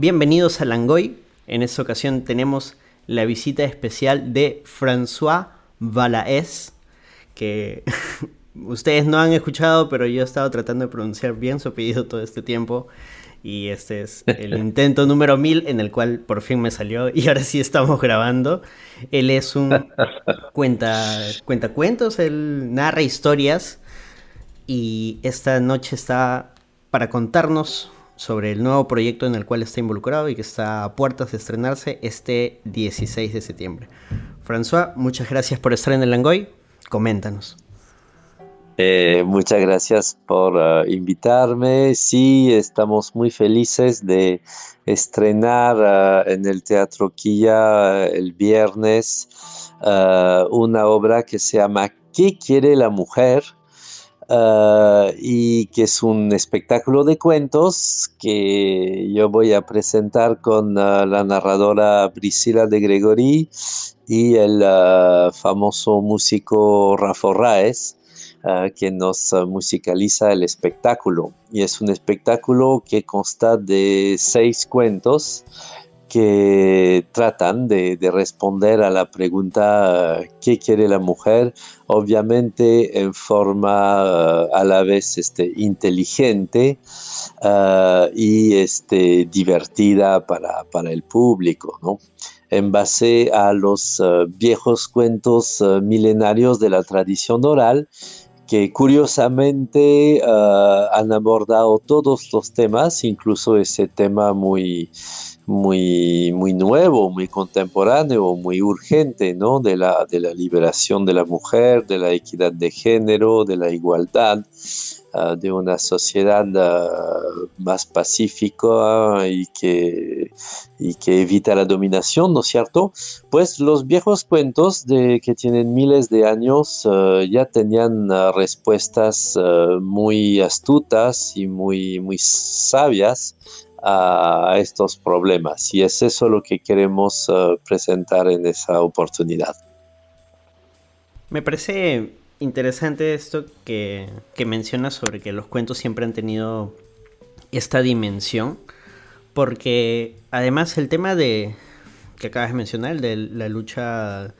Bienvenidos a Langoy. En esta ocasión tenemos la visita especial de François Valaes, que ustedes no han escuchado, pero yo he estado tratando de pronunciar bien su apellido todo este tiempo. Y este es el intento número mil en el cual por fin me salió y ahora sí estamos grabando. Él es un cuenta, cuenta cuentos, él narra historias y esta noche está para contarnos sobre el nuevo proyecto en el cual está involucrado y que está a puertas de estrenarse este 16 de septiembre. François, muchas gracias por estar en el Langoy. Coméntanos. Eh, muchas gracias por uh, invitarme. Sí, estamos muy felices de estrenar uh, en el Teatro Quilla uh, el viernes una obra que se llama ¿Qué quiere la mujer? Y que es un espectáculo de cuentos que yo voy a presentar con la narradora Priscila de Gregory y el famoso músico Rafa Raes. Ah, que nos ah, musicaliza el espectáculo. Y es un espectáculo que consta de seis cuentos que tratan de, responder a la pregunta ¿qué quiere la mujer? Obviamente en forma a la vez este, inteligente y este, divertida para, para, el público, ¿no? en base a los viejos cuentos milenarios de la tradición oral que curiosamente ah, han abordado todos los temas, incluso ese tema muy, muy, muy nuevo, muy contemporáneo, muy urgente, ¿no? De la, de la liberación de la mujer, de la equidad de género, de la igualdad. Ah, de una sociedad ah, más pacífica y que, y que evita la dominación, ¿no es cierto? Pues los viejos cuentos de, que tienen miles de años ah, ya tenían respuestas muy astutas y muy, muy sabias a estos problemas y es eso lo que queremos presentar en esa oportunidad. Me parece interesante esto que, que mencionas sobre que los cuentos siempre han tenido esta dimensión, porque además el tema de que acabas de mencionar, de la lucha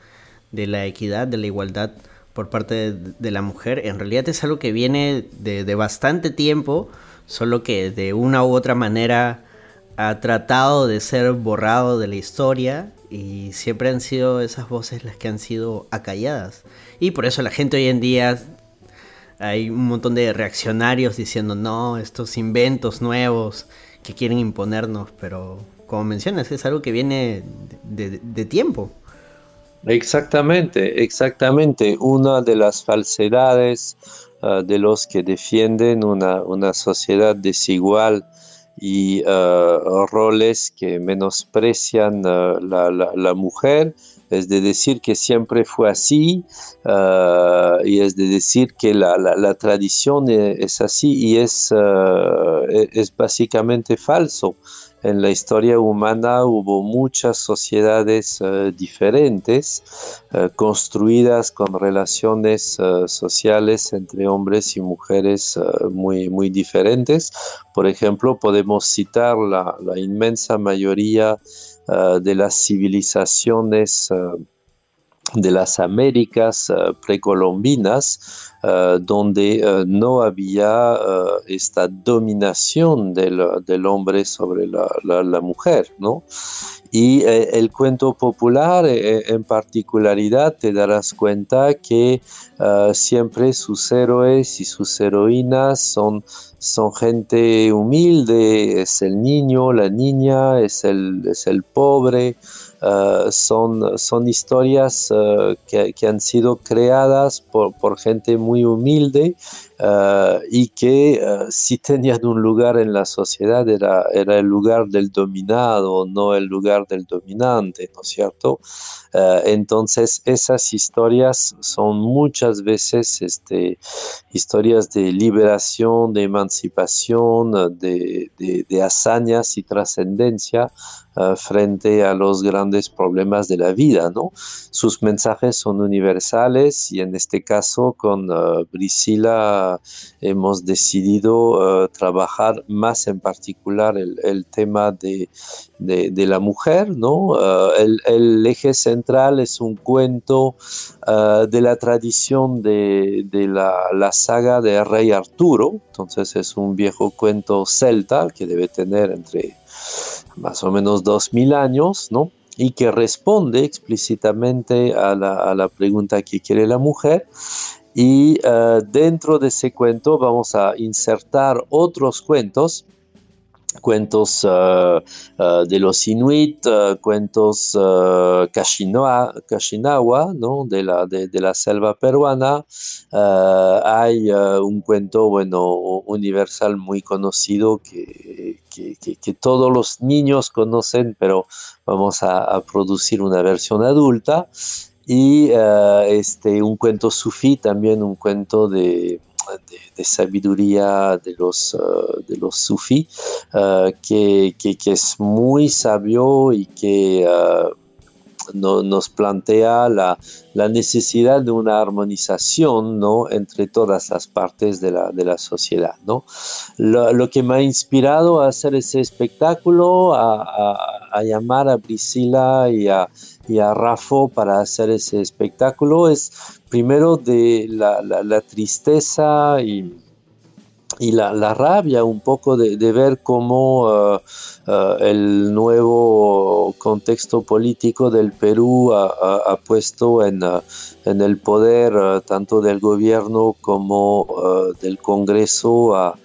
de la equidad, de la igualdad por parte de, la mujer, en realidad es algo que viene de, de, bastante tiempo, solo que de una u otra manera ha tratado de ser borrado de la historia y siempre han sido esas voces las que han sido acalladas. Y por eso la gente hoy en día hay un montón de reaccionarios diciendo no, estos inventos nuevos que quieren imponernos, pero como mencionas, es algo que viene de, tiempo. Exactamente, exactamente. Una de las falsedades ah, de los que defienden una, una sociedad desigual y uh, roles que menosprecian la, la, la, mujer, es de decir que siempre fue así uh, y es de decir que la, la tradición es, es, así y es, e, es básicamente falso en la historia humana hubo muchas sociedades uh, diferentes construidas con relaciones sociales entre hombres y mujeres muy, muy diferentes. Por ejemplo, podemos citar la, la inmensa mayoría de las civilizaciones de las Américas uh, precolombinas, uh, donde uh, no había esta dominación del, del hombre sobre la, la, mujer, ¿no? Y eh, el cuento popular eh, en particularidad te darás cuenta que siempre sus héroes y sus heroínas son, son gente humilde, es el niño, la niña, es el, es el pobre, Uh, son, son historias uh, que, que, han sido creadas por, por gente muy humilde uh, y que si tenían un lugar en la sociedad era, era el lugar del dominado, no el lugar del dominante, ¿no es cierto? entonces esas historias son muchas veces este, historias de liberación, de emancipación, de, de, de hazañas y trascendencia frente a los grandes problemas de la vida, ¿no? Sus mensajes son universales y en este caso con uh, hemos decidido trabajar más en particular el, tema de, la mujer, ¿no? El, eje central es un cuento de la tradición de, la, la, saga de Rey Arturo, entonces es un viejo cuento celta que debe tener entre más o menos 2000 años, ¿no? y que responde explícitamente a la, pregunta que quiere la mujer. Y eh, dentro de ese cuento vamos a insertar otros cuentos cuentos uh, uh, de los Inuit, uh, cuentos Kashinawa, ¿no? de, la, de, la selva peruana. hay un cuento bueno, universal muy conocido que, que, que, todos los niños conocen, pero vamos a producir una versión adulta. Y este, un cuento sufí, también un cuento de, de, sabiduría de los, uh, de los sufí, uh, que, que, es muy sabio y que uh, no, nos plantea la, la, necesidad de una armonización ¿no? entre todas las partes de la, de la sociedad. ¿no? Lo, lo, que me ha inspirado a hacer ese espectáculo, a, a, a llamar a Priscila y a, y a Rafo para hacer ese espectáculo. Es primero de la, la, tristeza y, y la, la, rabia un poco de, de ver cómo uh, uh, el nuevo contexto político del Perú ha, ha, puesto en, uh, en, el poder tanto del gobierno como del Congreso a,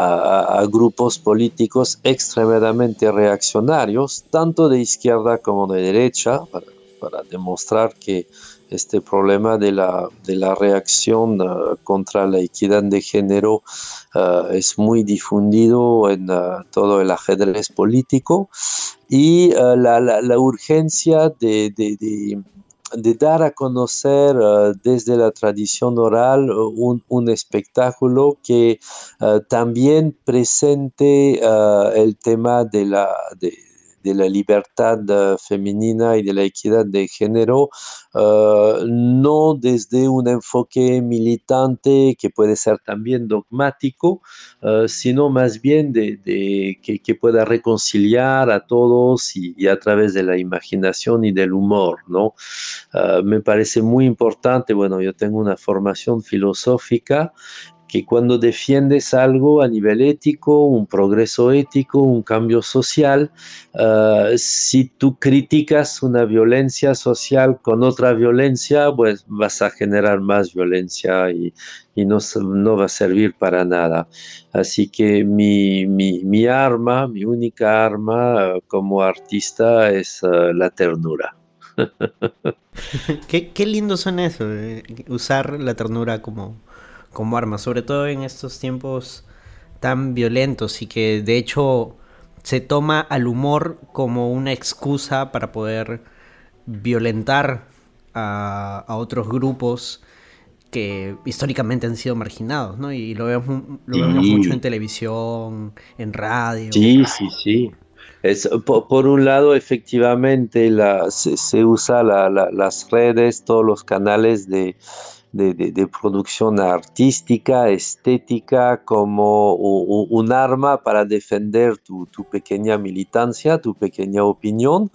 a, grupos políticos extremadamente reaccionarios, tanto de izquierda como de derecha, para, para demostrar que este problema de la, de la reacción uh, contra la equidad de género uh, es muy difundido en uh, todo el ajedrez político. Y la, la, la, urgencia de, de, de, de, dar a conocer desde la tradición oral un, un espectáculo que también presente el tema de la... De, de la libertad uh, femenina y de la equidad de género, uh, no desde un enfoque militante que puede ser también dogmático, uh, sino más bien de, que, pueda reconciliar a todos y, a través de la imaginación y del humor, ¿no? me parece muy importante, bueno, yo tengo una formación filosófica que cuando defiendes algo a nivel ético, un progreso ético, un cambio social, uh, si tú criticas una violencia social con otra violencia, pues vas a generar más violencia y, no, va a servir para nada. Así que mi, arma, mi única arma uh, como artista es uh, la ternura. qué, qué lindo son eso, eh, usar la ternura como como arma, sobre todo en estos tiempos tan violentos y que de hecho se toma al humor como una excusa para poder violentar a, otros grupos que históricamente han sido marginados, ¿no? Y lo vemos, lo vemos mucho en televisión, en radio. Sí, sí, sí. Es, por, un lado, efectivamente, la, se, usa las redes, todos los canales de, de, producción artística, estética, como un, arma para defender tu, pequeña militancia, tu pequeña opinión.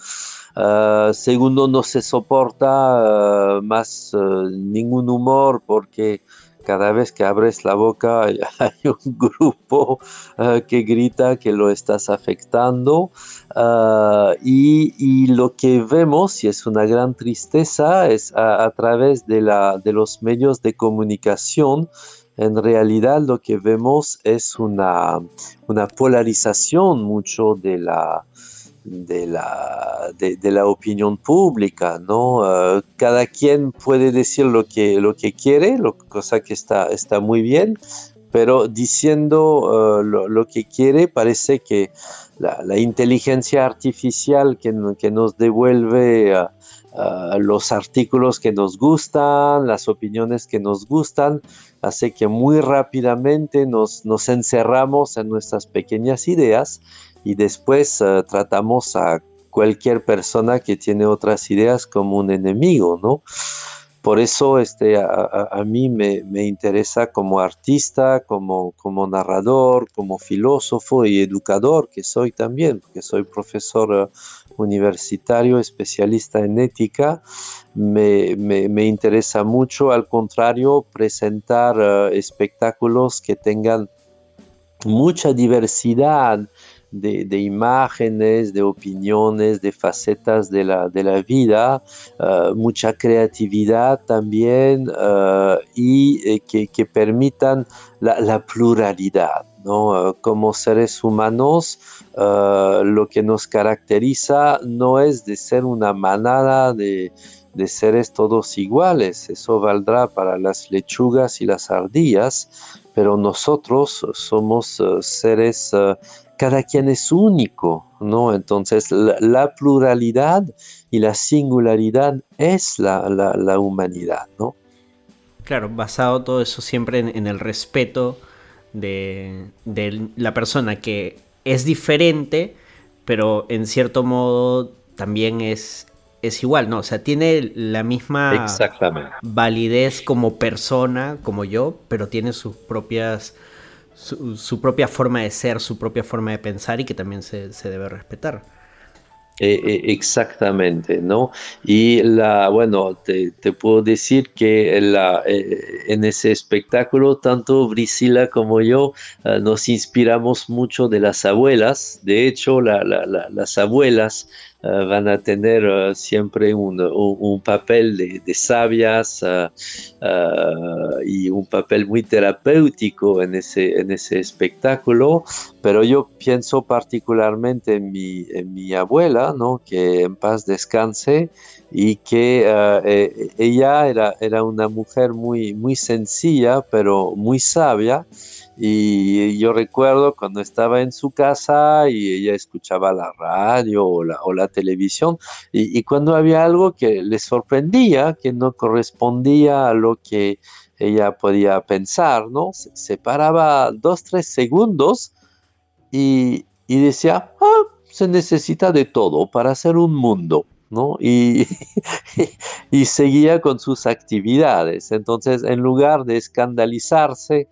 Ah, segundo, no se soporta ah, más ah, ningún humor porque cada vez que abres la boca hay, un grupo uh, que grita que lo estás afectando uh, y, lo que vemos, y es una gran tristeza, es a, través de, la, de los medios de comunicación, en realidad lo que vemos es una polarización mucho de la, de la, de, la opinión pública, ¿no? Uh, cada quien puede decir lo que, lo que quiere, lo, cosa que está, está muy bien, pero diciendo uh, lo, lo, que quiere parece que la, inteligencia artificial que, que nos devuelve los artículos que nos gustan, las opiniones que nos gustan, hace que muy rápidamente nos, nos encerramos en nuestras pequeñas ideas y después uh, tratamos a cualquier persona que tiene otras ideas como un enemigo, ¿no? por eso este, a, mí me, interesa como artista, como, como narrador, como filósofo y educador que soy también, porque soy profesor eh, universitario, especialista en ética, me, interesa mucho, al contrario, presentar eh, espectáculos que tengan mucha diversidad de, imágenes, de opiniones, de facetas de la, vida, eh, mucha creatividad también eh, y que, permitan la, pluralidad. como seres humanos, lo que nos caracteriza no es de ser una manada de, de seres todos iguales. Eso valdrá para las lechugas y las ardillas, pero nosotros somos eh, seres, eh, cada quien es único, ¿no? Entonces la, pluralidad y la singularidad es la, humanidad, ¿no? Claro, basado todo eso siempre en, el respeto de, de la persona que es diferente, pero en cierto modo también es, es igual, ¿no? O sea, tiene la misma validez como persona, como yo, pero tiene sus propias, su, propia forma de ser, su propia forma de pensar y que también se, debe respetar. Eh, eh, exactamente, ¿no? Y la, bueno, te, puedo decir que la, eh, en ese espectáculo, tanto Brisila como yo nos inspiramos mucho de las abuelas. De hecho, las abuelas eh, van a tener eh, siempre un, papel de, sabias eh, y un papel muy terapéutico en ese, en ese espectáculo, pero yo pienso particularmente en mi, en mi abuela, ¿no? que en paz descanse y que ella era, era una mujer muy, muy sencilla, pero muy sabia. Y yo recuerdo cuando estaba en su casa y ella escuchaba la radio o la, o la televisión y, cuando había algo que le sorprendía, que no correspondía a lo que ella podía pensar, ¿no? Se, paraba dos, tres segundos y, decía, ah, se necesita de todo para hacer un mundo. ¿no? Y, y, seguía con sus actividades. Entonces, en lugar de escandalizarse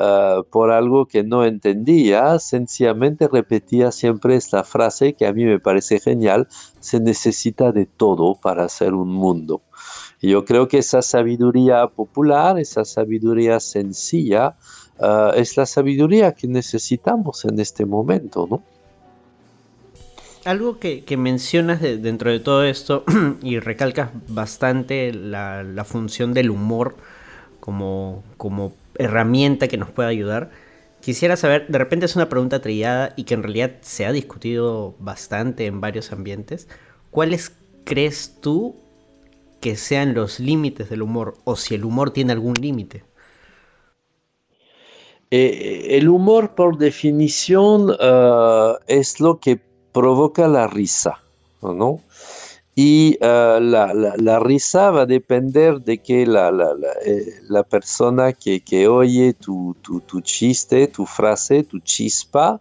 Ah, por algo que no entendía, sencillamente repetía siempre esta frase que a mí me parece genial, se necesita de todo para hacer un mundo. Y yo creo que esa sabiduría popular, esa sabiduría sencilla, ah, es la sabiduría que necesitamos en este momento, ¿no? Algo que, mencionas dentro de todo esto y recalcas bastante la, la función del humor como, como herramienta que nos pueda ayudar. Quisiera saber, de repente es una pregunta trillada y que en realidad se ha discutido bastante en varios ambientes. ¿Cuáles crees tú que sean los límites del humor o si el humor tiene algún límite? Eh, el humor, por definición, ah, es lo que provoca la risa, ¿no? Y ah, la, risa va a depender de que la, eh, persona que, oye tu, chiste, tu frase, tu chispa,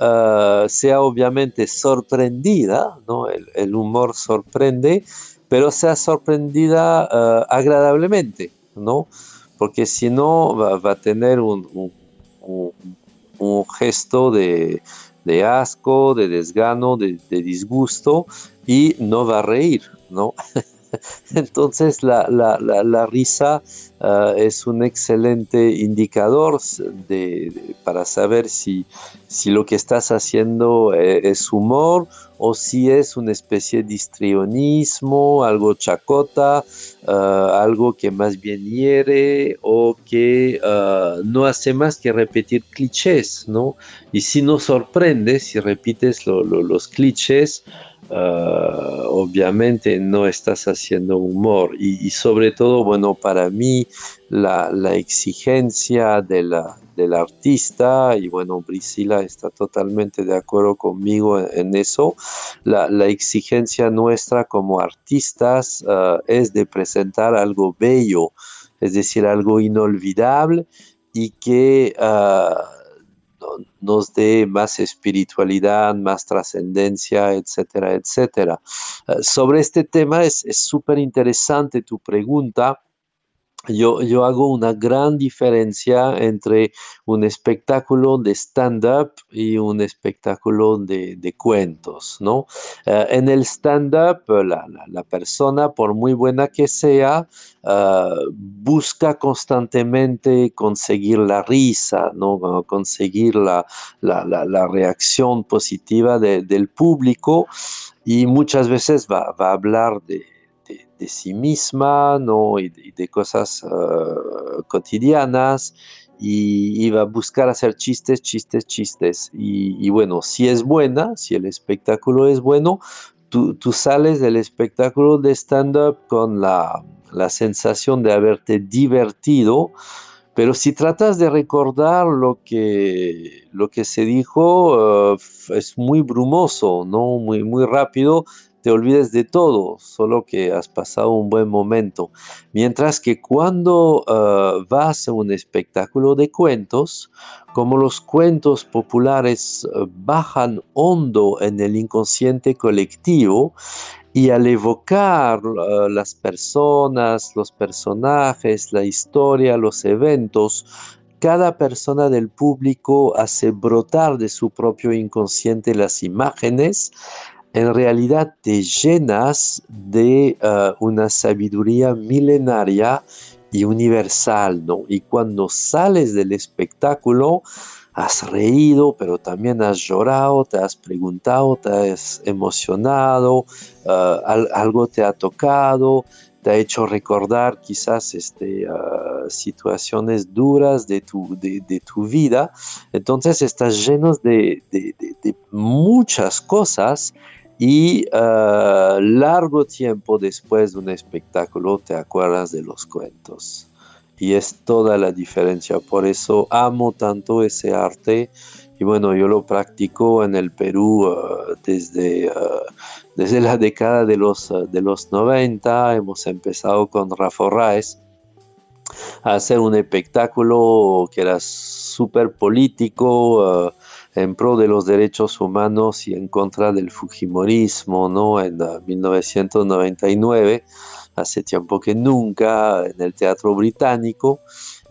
ah, sea obviamente sorprendida, ¿no? el, humor sorprende, pero sea sorprendida ah, agradablemente, ¿no? porque si no va, a tener un, gesto de, asco, de desgano, de, de disgusto, y no va a reír, ¿no? Entonces la, risa ah, es un excelente indicador para saber si, si, lo que estás haciendo eh, es humor o si es una especie de histrionismo, algo chacota, ah, algo que más bien hiere o que ah, no hace más que repetir clichés, ¿no? Y si nos sorprende, si repites los clichés, Ah, obviamente no estás haciendo humor y, sobre todo, bueno, para mí la, exigencia de la, del artista, y bueno, Priscila está totalmente de acuerdo conmigo en, eso, la, exigencia nuestra como artistas ah, es de presentar algo bello, es decir, algo inolvidable y que... Uh, nos dé más espiritualidad, más trascendencia, etcétera, etcétera. Eh, sobre este tema es súper interesante tu pregunta yo, yo, hago una gran diferencia entre un espectáculo de stand-up y un espectáculo de, cuentos, ¿no? Eh, en el stand-up, la, persona, por muy buena que sea, eh, busca constantemente conseguir la risa, ¿no? Conseguir la, reacción positiva del público y muchas veces va a hablar de de, sí misma, ¿no? Y de, cosas ah, cotidianas. Y, va a buscar hacer chistes, chistes, chistes. Y, bueno, si es buena, si el espectáculo es bueno, tú, sales del espectáculo de stand-up con la, sensación de haberte divertido, pero si tratas de recordar lo que, lo que se dijo, ah, es muy brumoso, ¿no? Muy, muy rápido te olvides de todo, solo que has pasado un buen momento. Mientras que cuando ah, vas a un espectáculo de cuentos, como los cuentos populares ah, bajan hondo en el inconsciente colectivo, y al evocar ah, las personas, los personajes, la historia, los eventos, cada persona del público hace brotar de su propio inconsciente las imágenes, en realidad te llenas de uh, una sabiduría milenaria y universal, ¿no? Y cuando sales del espectáculo, has reído, pero también has llorado, te has preguntado, te has emocionado, uh, algo te ha tocado, te ha hecho recordar quizás este, uh, situaciones duras de tu, de, tu, vida. Entonces estás lleno de, de muchas cosas y ah, largo tiempo después de un espectáculo te acuerdas de los cuentos. Y es toda la diferencia. Por eso amo tanto ese arte. Y bueno, yo lo practico en el Perú ah, desde, ah, desde la década de los, de los 90. Hemos empezado con Rafa Raes a hacer un espectáculo que era súper político en pro de los derechos humanos y en contra del Fujimorismo, ¿no? En 1999, hace tiempo que nunca, en el Teatro Británico,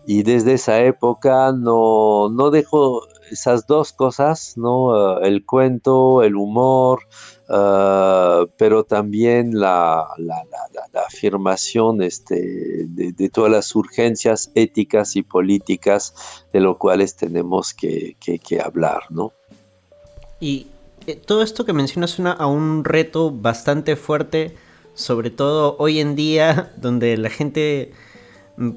y desde esa época no, no dejo esas dos cosas, ¿no? Eh, el cuento, el humor, eh, pero también la, afirmación este, de, todas las urgencias éticas y políticas de lo cuales tenemos que, hablar, ¿no? Y eh, todo esto que mencionas suena a un reto bastante fuerte, sobre todo hoy en día, donde la gente mm,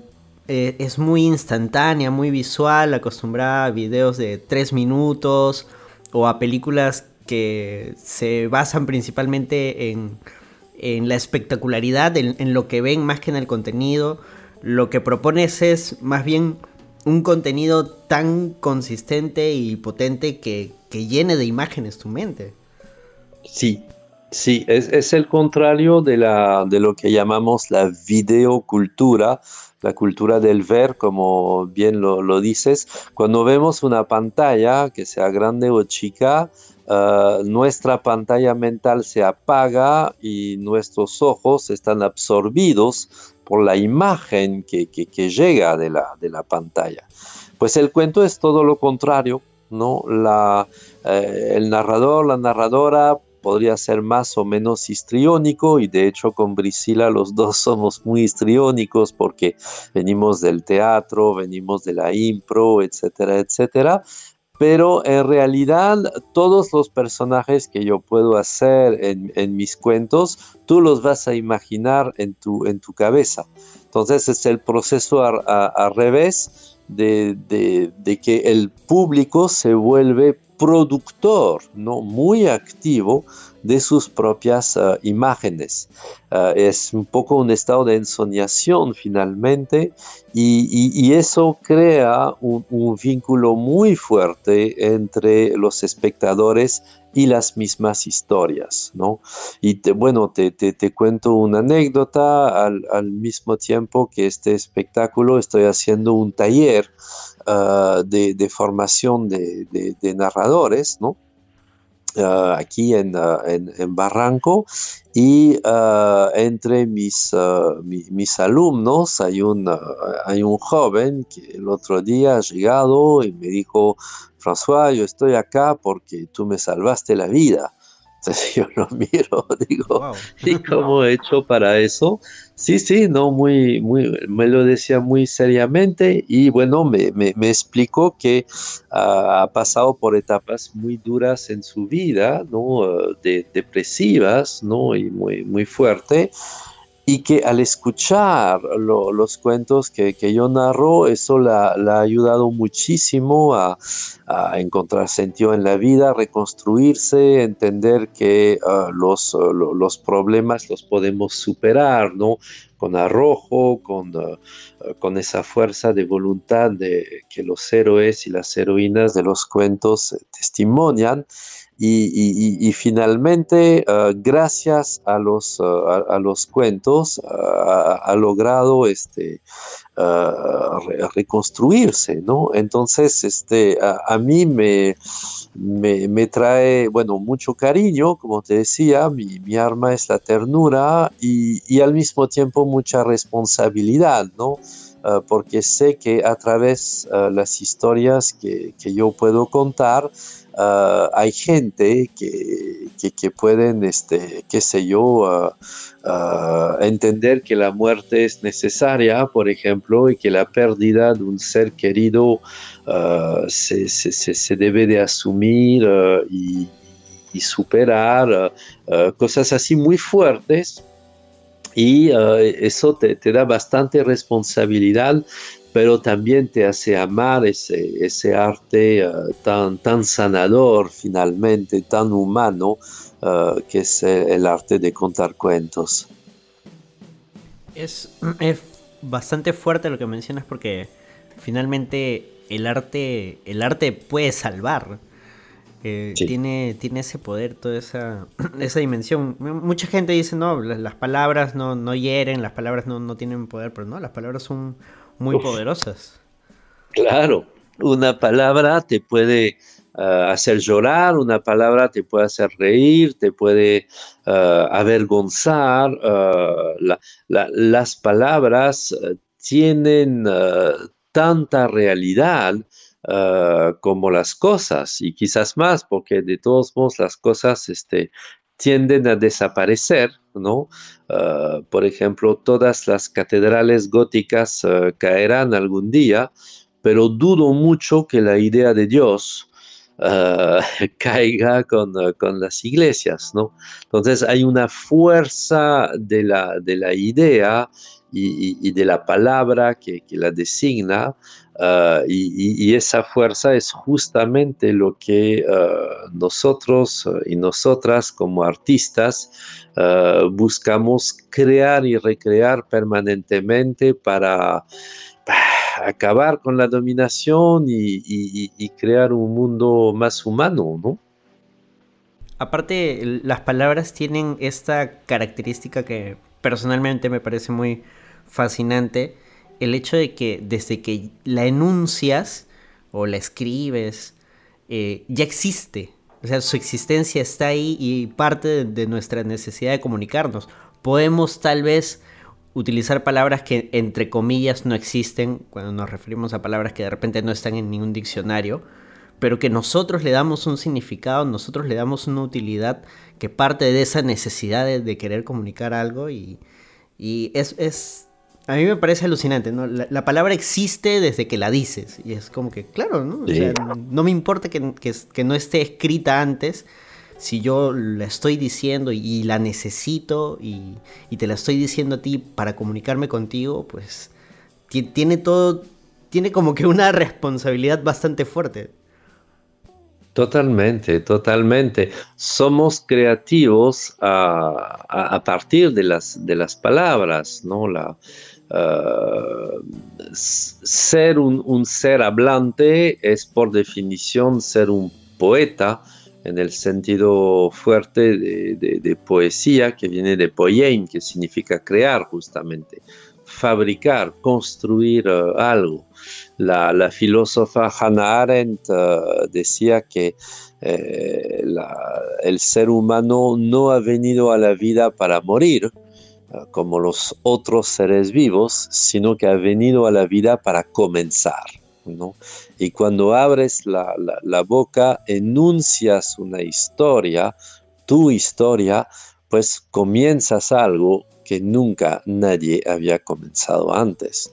eh, es muy instantánea, muy visual, acostumbrada a videos de tres minutos o a películas que se basan principalmente en, la espectacularidad, en, lo que ven más que en el contenido. Lo que propones es más bien un contenido tan consistente y potente que, llene de imágenes tu mente. Sí, sí, es, el contrario de, la, de lo que llamamos la videocultura, la cultura del ver, como bien lo, lo, dices. Cuando vemos una pantalla, que sea grande o chica, Ah, nuestra pantalla mental se apaga y nuestros ojos están absorbidos por la imagen que, llega de la, de la, pantalla. Pues el cuento es todo lo contrario, ¿no? La, eh, el narrador, la narradora podría ser más o menos histriónico y de hecho con Brisila los dos somos muy histriónicos porque venimos del teatro, venimos de la impro, etcétera, etcétera, pero en realidad todos los personajes que yo puedo hacer en, mis cuentos, tú los vas a imaginar en tu, cabeza. Entonces es el proceso al revés de, de, que el público se vuelve productor, ¿no? muy activo de sus propias ah, imágenes. Ah, es un poco un estado de ensoñación finalmente y, eso crea un, vínculo muy fuerte entre los espectadores y las mismas historias, ¿no? Y bueno, te, cuento una anécdota, al, mismo tiempo que este espectáculo estoy haciendo un taller de, formación de, narradores, ¿no? aquí en, Barranco y entre mis, mis alumnos hay un, hay un joven que el otro día ha llegado y me dijo, François, yo estoy acá porque tú me salvaste la vida. Entonces yo lo miro, digo, ¿y cómo he hecho para eso? Sí, sí, no, muy, muy, me lo decía muy seriamente y bueno, me, me, explicó que ah, ha pasado por etapas muy duras en su vida, ¿no? De, depresivas, ¿no? Y muy, muy fuerte y que al escuchar los cuentos que, yo narro, eso la, ha ayudado muchísimo a, encontrar sentido en la vida, reconstruirse, entender que ah, los, los, problemas los podemos superar, ¿no? Con arrojo, con, ah, con esa fuerza de voluntad de, que los héroes y las heroínas de los cuentos testimonian. Y, finalmente, ah, gracias a los, ah, a, los cuentos, ah, ha logrado este, reconstruirse, ¿no? Entonces, este, a, mí me, me, trae, bueno, mucho cariño, como te decía, mi, mi arma es la ternura y, al mismo tiempo mucha responsabilidad, ¿no? Porque sé que a través de las historias que, que yo puedo contar, Ah, hay gente que, que, pueden, este, qué sé yo, entender que la muerte es necesaria, por ejemplo, y que la pérdida de un ser querido se, se, se, debe de asumir y, y, superar, cosas así muy fuertes. Y eso te, te, da bastante responsabilidad pero también te hace amar ese, ese arte eh, tan, tan sanador finalmente, tan humano, eh, que es el arte de contar cuentos. Es, es, bastante fuerte lo que mencionas porque finalmente el arte, el arte puede salvar. Eh, tiene, tiene ese poder, toda esa, esa dimensión. Mucha gente dice, no, las, palabras no, no hieren, las palabras no, no tienen poder, pero no, las palabras son muy poderosas. Claro, una palabra te puede ah, hacer llorar, una palabra te puede hacer reír, te puede ah, avergonzar. Ah, las palabras tienen tanta realidad como las cosas y quizás más, porque de todos modos las cosas este, tienden a desaparecer, ¿no? Ah, por ejemplo, todas las catedrales góticas ah, caerán algún día, pero dudo mucho que la idea de Dios ah, caiga con, las iglesias, ¿no? Entonces hay una fuerza de la, de la idea y, de la palabra que, la designa, ah, y, esa fuerza es justamente lo que ah, nosotros y nosotras como artistas ah, buscamos crear y recrear permanentemente para acabar con la dominación y, crear un mundo más humano, ¿no? Aparte, las palabras tienen esta característica que personalmente me parece muy fascinante el hecho de que desde que la enuncias o la escribes, eh, ya existe. O sea, su existencia está ahí y parte de, nuestra necesidad de comunicarnos. Podemos tal vez utilizar palabras que entre comillas no existen cuando nos referimos a palabras que de repente no están en ningún diccionario, pero que nosotros le damos un significado, nosotros le damos una utilidad que parte de esa necesidad de, querer comunicar algo y, y es, es a mí me parece alucinante, ¿no? La, palabra existe desde que la dices. Y es como que, claro, ¿no? no me importa que, no esté escrita antes. Si yo la estoy diciendo y, la necesito y, te la estoy diciendo a ti para comunicarme contigo, pues tiene todo, tiene como que una responsabilidad bastante fuerte. Totalmente, totalmente. Somos creativos a, partir de las, de las palabras, ¿no? La, Uh, ser un, ser hablante es por definición ser un poeta en el sentido fuerte de, poesía que viene de poiein, que significa crear justamente. fabricar, construir eh, algo. La, filósofa Hannah Arendt eh, decía que eh, el ser humano no ha venido a la vida para morir, como los otros seres vivos, sino que ha venido a la vida para comenzar. Y cuando abres la, boca, enuncias una historia, tu historia, pues comienzas algo que nunca nadie había comenzado antes.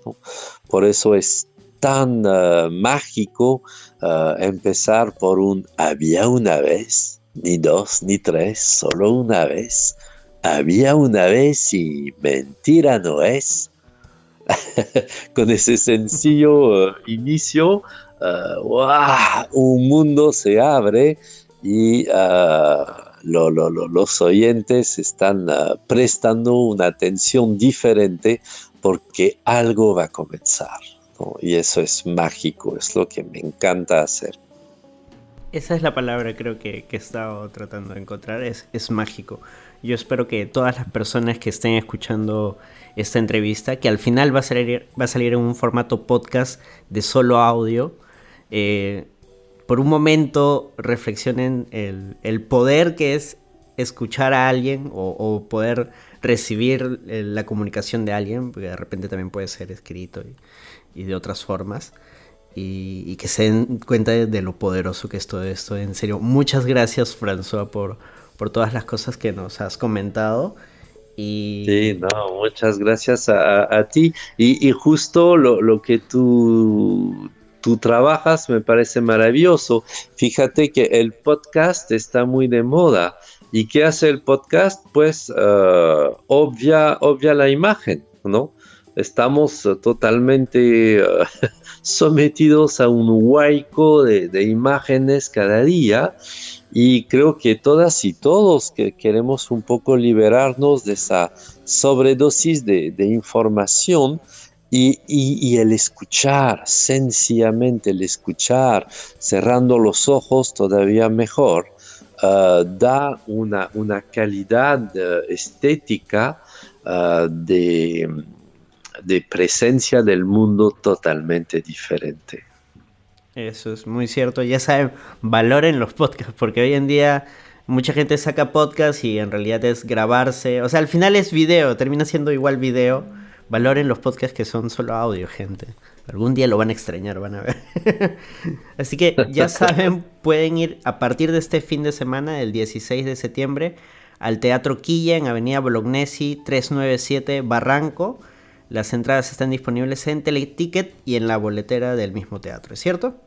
Por eso es tan eh, mágico eh, empezar por un había una vez, ni dos, ni tres, solo una vez. Había una vez y mentira no es. Con ese sencillo eh, inicio, un mundo se abre y los oyentes están prestando una atención diferente porque algo va a comenzar. Y eso es mágico, es lo que me encanta hacer. Esa es la palabra creo que, que he estado tratando de encontrar, es mágico. Yo espero que todas las personas que estén escuchando esta entrevista, que al final va a salir, va a salir en un formato podcast de solo audio, eh, por un momento reflexionen el, poder que es escuchar a alguien o, poder recibir eh, la comunicación de alguien, porque de repente también puede ser escrito y, de otras formas, y, que se den cuenta de, lo poderoso que es todo esto. En serio, muchas gracias François por, por todas las cosas que nos has comentado. Y... Sí, no, muchas gracias a, ti. Y, justo lo, lo que tú tú trabajas me parece maravilloso. Fíjate que el podcast está muy de moda. ¿Y qué hace el podcast? Pues uh, obvia, obvia la imagen, ¿no? Estamos uh, totalmente uh, sometidos a un huaico de, imágenes cada día y creo que todas y todos que queremos un poco liberarnos de esa sobredosis de, información y, el escuchar, sencillamente el escuchar, cerrando los ojos todavía mejor, eh, da una, una calidad eh, estética de, de presencia del mundo totalmente diferente. Eso es muy cierto. Ya saben, valoren los podcasts, porque hoy en día mucha gente saca podcasts y en realidad es grabarse. O sea, al final es video, termina siendo igual video. Valoren los podcasts que son solo audio, gente. Algún día lo van a extrañar, van a ver. Así que ya saben, pueden ir a partir de este fin de semana, el 16 de septiembre, al Teatro Quilla en Avenida Bolognesi 397 Barranco. Las entradas están disponibles en Teleticket y en la boletera del mismo teatro, ¿es cierto?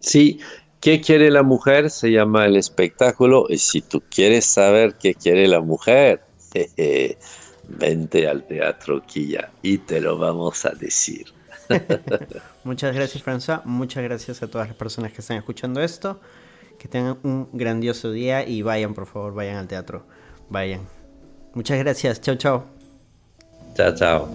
Sí, ¿qué quiere la mujer? Se llama el espectáculo. Y si tú quieres saber qué quiere la mujer, vente al Teatro Quilla y te lo vamos a decir. Muchas gracias, François. Muchas gracias a todas las personas que están escuchando esto. Que tengan un grandioso día y vayan, por favor, vayan al teatro. Vayan. Muchas gracias. Chao, chao. Chao, chao.